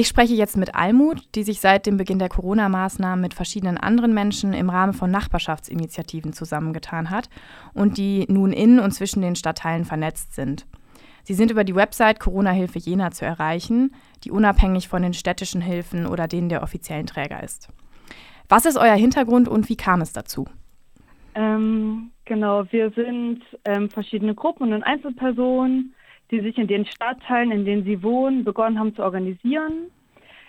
Ich spreche jetzt mit Almut, die sich seit dem Beginn der Corona-Maßnahmen mit verschiedenen anderen Menschen im Rahmen von Nachbarschaftsinitiativen zusammengetan hat und die nun in und zwischen den Stadtteilen vernetzt sind. Sie sind über die Website Corona-Hilfe Jena zu erreichen, die unabhängig von den städtischen Hilfen oder denen der offiziellen Träger ist. Was ist euer Hintergrund und wie kam es dazu? Ähm, genau, wir sind ähm, verschiedene Gruppen und Einzelpersonen, die sich in den Stadtteilen, in denen sie wohnen, begonnen haben zu organisieren.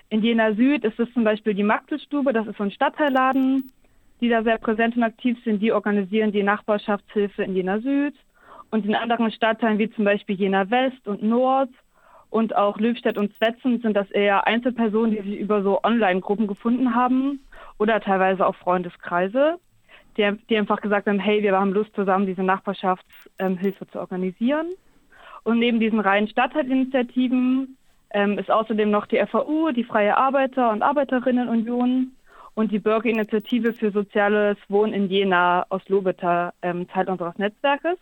In Jena Süd ist es zum Beispiel die Maxelstube, das ist so ein Stadtteilladen, die da sehr präsent und aktiv sind. Die organisieren die Nachbarschaftshilfe in Jena Süd. Und in anderen Stadtteilen wie zum Beispiel Jena West und Nord und auch Löwstedt und Zwetzen sind das eher Einzelpersonen, die sich über so Online-Gruppen gefunden haben oder teilweise auch Freundeskreise, die, die, einfach gesagt haben, hey, wir haben Lust zusammen, diese Nachbarschaftshilfe zu organisieren. Und neben diesen reinen Stadtteilinitiativen ähm, ist außerdem noch die FAU, die Freie Arbeiter- und Arbeiterinnenunion und die Bürgerinitiative für soziales Wohnen in Jena aus Lobeta ähm, Teil unseres Netzwerkes.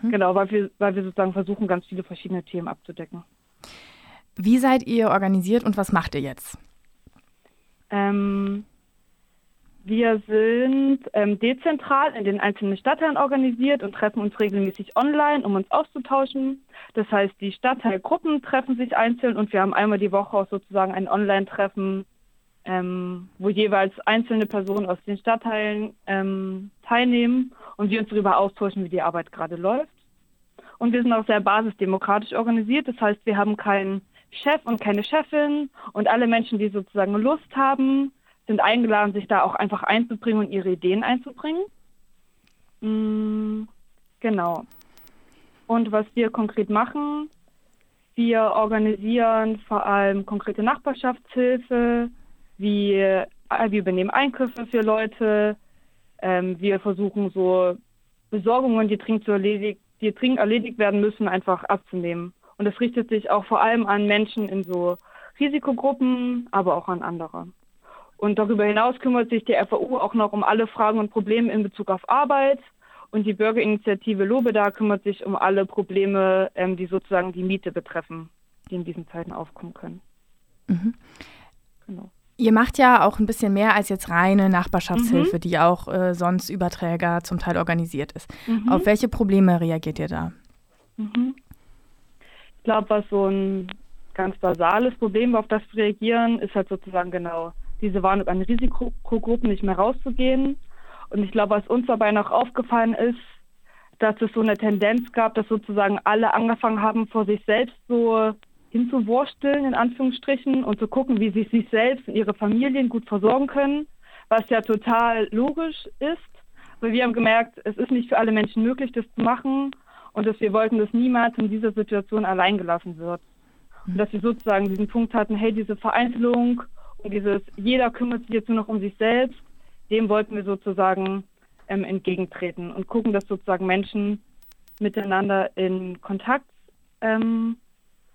Mhm. Genau, weil wir, weil wir sozusagen versuchen, ganz viele verschiedene Themen abzudecken. Wie seid ihr organisiert und was macht ihr jetzt? Ähm, wir sind ähm, dezentral in den einzelnen Stadtteilen organisiert und treffen uns regelmäßig online, um uns auszutauschen. Das heißt, die Stadtteilgruppen treffen sich einzeln und wir haben einmal die Woche auch sozusagen ein Online-Treffen, ähm, wo jeweils einzelne Personen aus den Stadtteilen ähm, teilnehmen und wir uns darüber austauschen, wie die Arbeit gerade läuft. Und wir sind auch sehr basisdemokratisch organisiert. Das heißt, wir haben keinen Chef und keine Chefin und alle Menschen, die sozusagen Lust haben, sind eingeladen, sich da auch einfach einzubringen und ihre Ideen einzubringen. Mm, genau. Und was wir konkret machen, wir organisieren vor allem konkrete Nachbarschaftshilfe, wir, äh, wir übernehmen Einkäufe für Leute, ähm, wir versuchen so Besorgungen, die dringend, erledigt, die dringend erledigt werden müssen, einfach abzunehmen. Und das richtet sich auch vor allem an Menschen in so Risikogruppen, aber auch an andere. Und darüber hinaus kümmert sich die FAU auch noch um alle Fragen und Probleme in Bezug auf Arbeit. Und die Bürgerinitiative Lobeda kümmert sich um alle Probleme, ähm, die sozusagen die Miete betreffen, die in diesen Zeiten aufkommen können. Mhm. Genau. Ihr macht ja auch ein bisschen mehr als jetzt reine Nachbarschaftshilfe, mhm. die auch äh, sonst über Träger zum Teil organisiert ist. Mhm. Auf welche Probleme reagiert ihr da? Mhm. Ich glaube, was so ein ganz basales Problem, auf das wir reagieren, ist halt sozusagen genau diese Warnung an Risikogruppen nicht mehr rauszugehen. Und ich glaube, was uns dabei noch aufgefallen ist, dass es so eine Tendenz gab, dass sozusagen alle angefangen haben, vor sich selbst so hinzuwursteln, in Anführungsstrichen, und zu gucken, wie sie sich selbst und ihre Familien gut versorgen können, was ja total logisch ist. Aber wir haben gemerkt, es ist nicht für alle Menschen möglich, das zu machen und dass wir wollten, dass niemals in dieser Situation allein gelassen wird. Und dass wir sozusagen diesen Punkt hatten, hey, diese Vereinzelung dieses, jeder kümmert sich jetzt nur noch um sich selbst, dem wollten wir sozusagen ähm, entgegentreten und gucken, dass sozusagen Menschen miteinander in Kontakt ähm,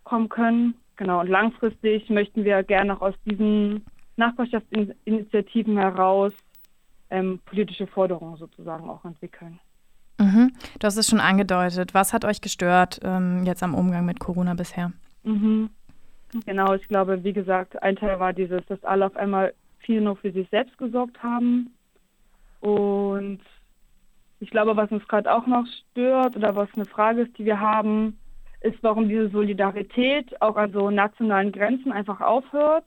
kommen können. Genau, und langfristig möchten wir gerne auch aus diesen Nachbarschaftsinitiativen heraus ähm, politische Forderungen sozusagen auch entwickeln. Mhm. Du hast es schon angedeutet. Was hat euch gestört ähm, jetzt am Umgang mit Corona bisher? Mhm. Genau, ich glaube, wie gesagt, ein Teil war dieses, dass alle auf einmal viel nur für sich selbst gesorgt haben. Und ich glaube, was uns gerade auch noch stört oder was eine Frage ist, die wir haben, ist, warum diese Solidarität auch an so nationalen Grenzen einfach aufhört.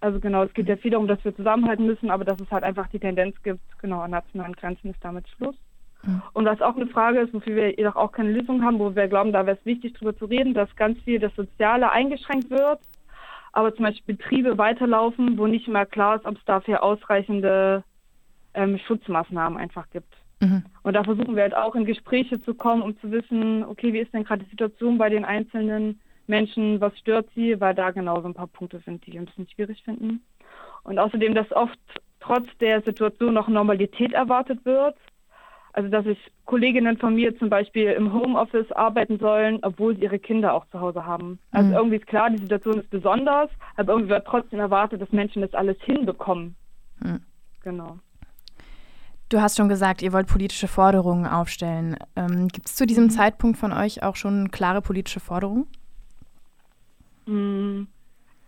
Also genau, es geht ja viel darum, dass wir zusammenhalten müssen, aber dass es halt einfach die Tendenz gibt, genau, an nationalen Grenzen ist damit Schluss. Mhm. Und was auch eine Frage ist, wofür wir jedoch auch keine Lösung haben, wo wir glauben, da wäre es wichtig, darüber zu reden, dass ganz viel das Soziale eingeschränkt wird, aber zum Beispiel Betriebe weiterlaufen, wo nicht mehr klar ist, ob es dafür ausreichende ähm, Schutzmaßnahmen einfach gibt. Mhm. Und da versuchen wir halt auch in Gespräche zu kommen, um zu wissen, okay, wie ist denn gerade die Situation bei den einzelnen Menschen, was stört sie, weil da genau so ein paar Punkte sind, die wir ein bisschen schwierig finden. Und außerdem, dass oft trotz der Situation noch Normalität erwartet wird also dass sich Kolleginnen von mir zum Beispiel im Homeoffice arbeiten sollen, obwohl sie ihre Kinder auch zu Hause haben. Also mhm. irgendwie ist klar, die Situation ist besonders, aber irgendwie wird trotzdem erwartet, dass Menschen das alles hinbekommen. Mhm. Genau. Du hast schon gesagt, ihr wollt politische Forderungen aufstellen. Ähm, Gibt es zu diesem mhm. Zeitpunkt von euch auch schon klare politische Forderungen? Mhm.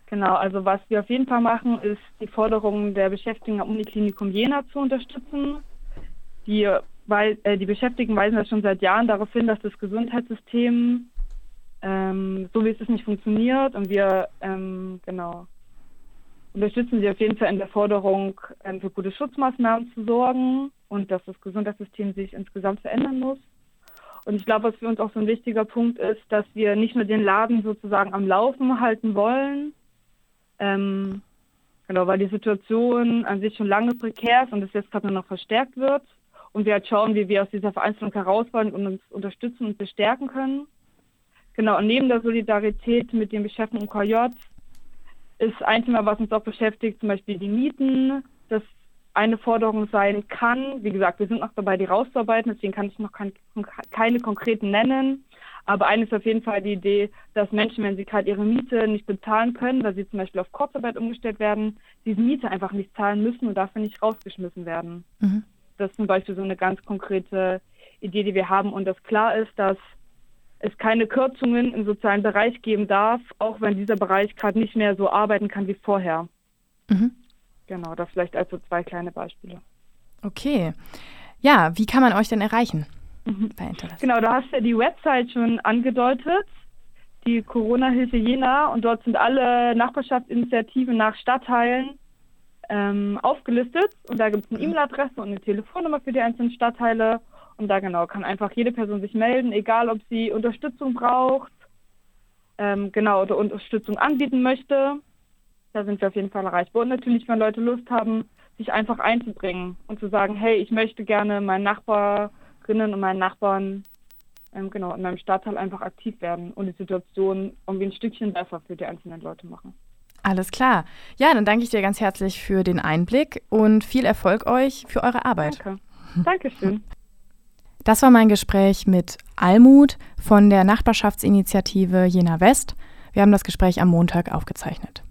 Genau, also was wir auf jeden Fall machen, ist die Forderungen der Beschäftigten am Uniklinikum Jena zu unterstützen. Die, weil, äh, die Beschäftigten weisen das schon seit Jahren darauf hin, dass das Gesundheitssystem ähm, so wie es ist nicht funktioniert und wir ähm, genau unterstützen sie auf jeden Fall in der Forderung, ähm, für gute Schutzmaßnahmen zu sorgen und dass das Gesundheitssystem sich insgesamt verändern muss. Und ich glaube, was für uns auch so ein wichtiger Punkt ist, dass wir nicht nur den Laden sozusagen am Laufen halten wollen, ähm, genau, weil die Situation an sich schon lange prekär ist und es jetzt gerade nur noch verstärkt wird. Und wir halt schauen, wie wir aus dieser Vereinzelung heraus wollen und uns unterstützen und bestärken können. Genau, und neben der Solidarität mit den Beschäftigten im KJ ist ein Thema, was uns auch beschäftigt, zum Beispiel die Mieten, das eine Forderung sein kann. Wie gesagt, wir sind noch dabei, die rauszuarbeiten, deswegen kann ich noch kein, keine konkreten nennen. Aber eine ist auf jeden Fall die Idee, dass Menschen, wenn sie gerade ihre Miete nicht bezahlen können, weil sie zum Beispiel auf Kurzarbeit umgestellt werden, diese Miete einfach nicht zahlen müssen und dafür nicht rausgeschmissen werden. Mhm. Das ist zum Beispiel so eine ganz konkrete Idee, die wir haben und dass klar ist, dass es keine Kürzungen im sozialen Bereich geben darf, auch wenn dieser Bereich gerade nicht mehr so arbeiten kann wie vorher. Mhm. Genau, das vielleicht also zwei kleine Beispiele. Okay. Ja, wie kann man euch denn erreichen? Mhm. Genau, da hast du ja die Website schon angedeutet, die Corona-Hilfe Jena, und dort sind alle Nachbarschaftsinitiativen nach Stadtteilen ähm, aufgelistet. Und da gibt es eine mhm. E-Mail-Adresse und eine Telefonnummer für die einzelnen Stadtteile. Und da genau kann einfach jede Person sich melden, egal ob sie Unterstützung braucht, ähm, genau, oder Unterstützung anbieten möchte. Da sind wir auf jeden Fall erreichbar. Und natürlich, wenn Leute Lust haben, sich einfach einzubringen und zu sagen, hey, ich möchte gerne meinen Nachbarinnen und meinen Nachbarn ähm, genau in meinem Stadtteil einfach aktiv werden und die Situation irgendwie ein Stückchen besser für die einzelnen Leute machen. Alles klar. Ja, dann danke ich dir ganz herzlich für den Einblick und viel Erfolg euch für eure Arbeit. Danke. Dankeschön. Das war mein Gespräch mit Almut von der Nachbarschaftsinitiative Jena West. Wir haben das Gespräch am Montag aufgezeichnet.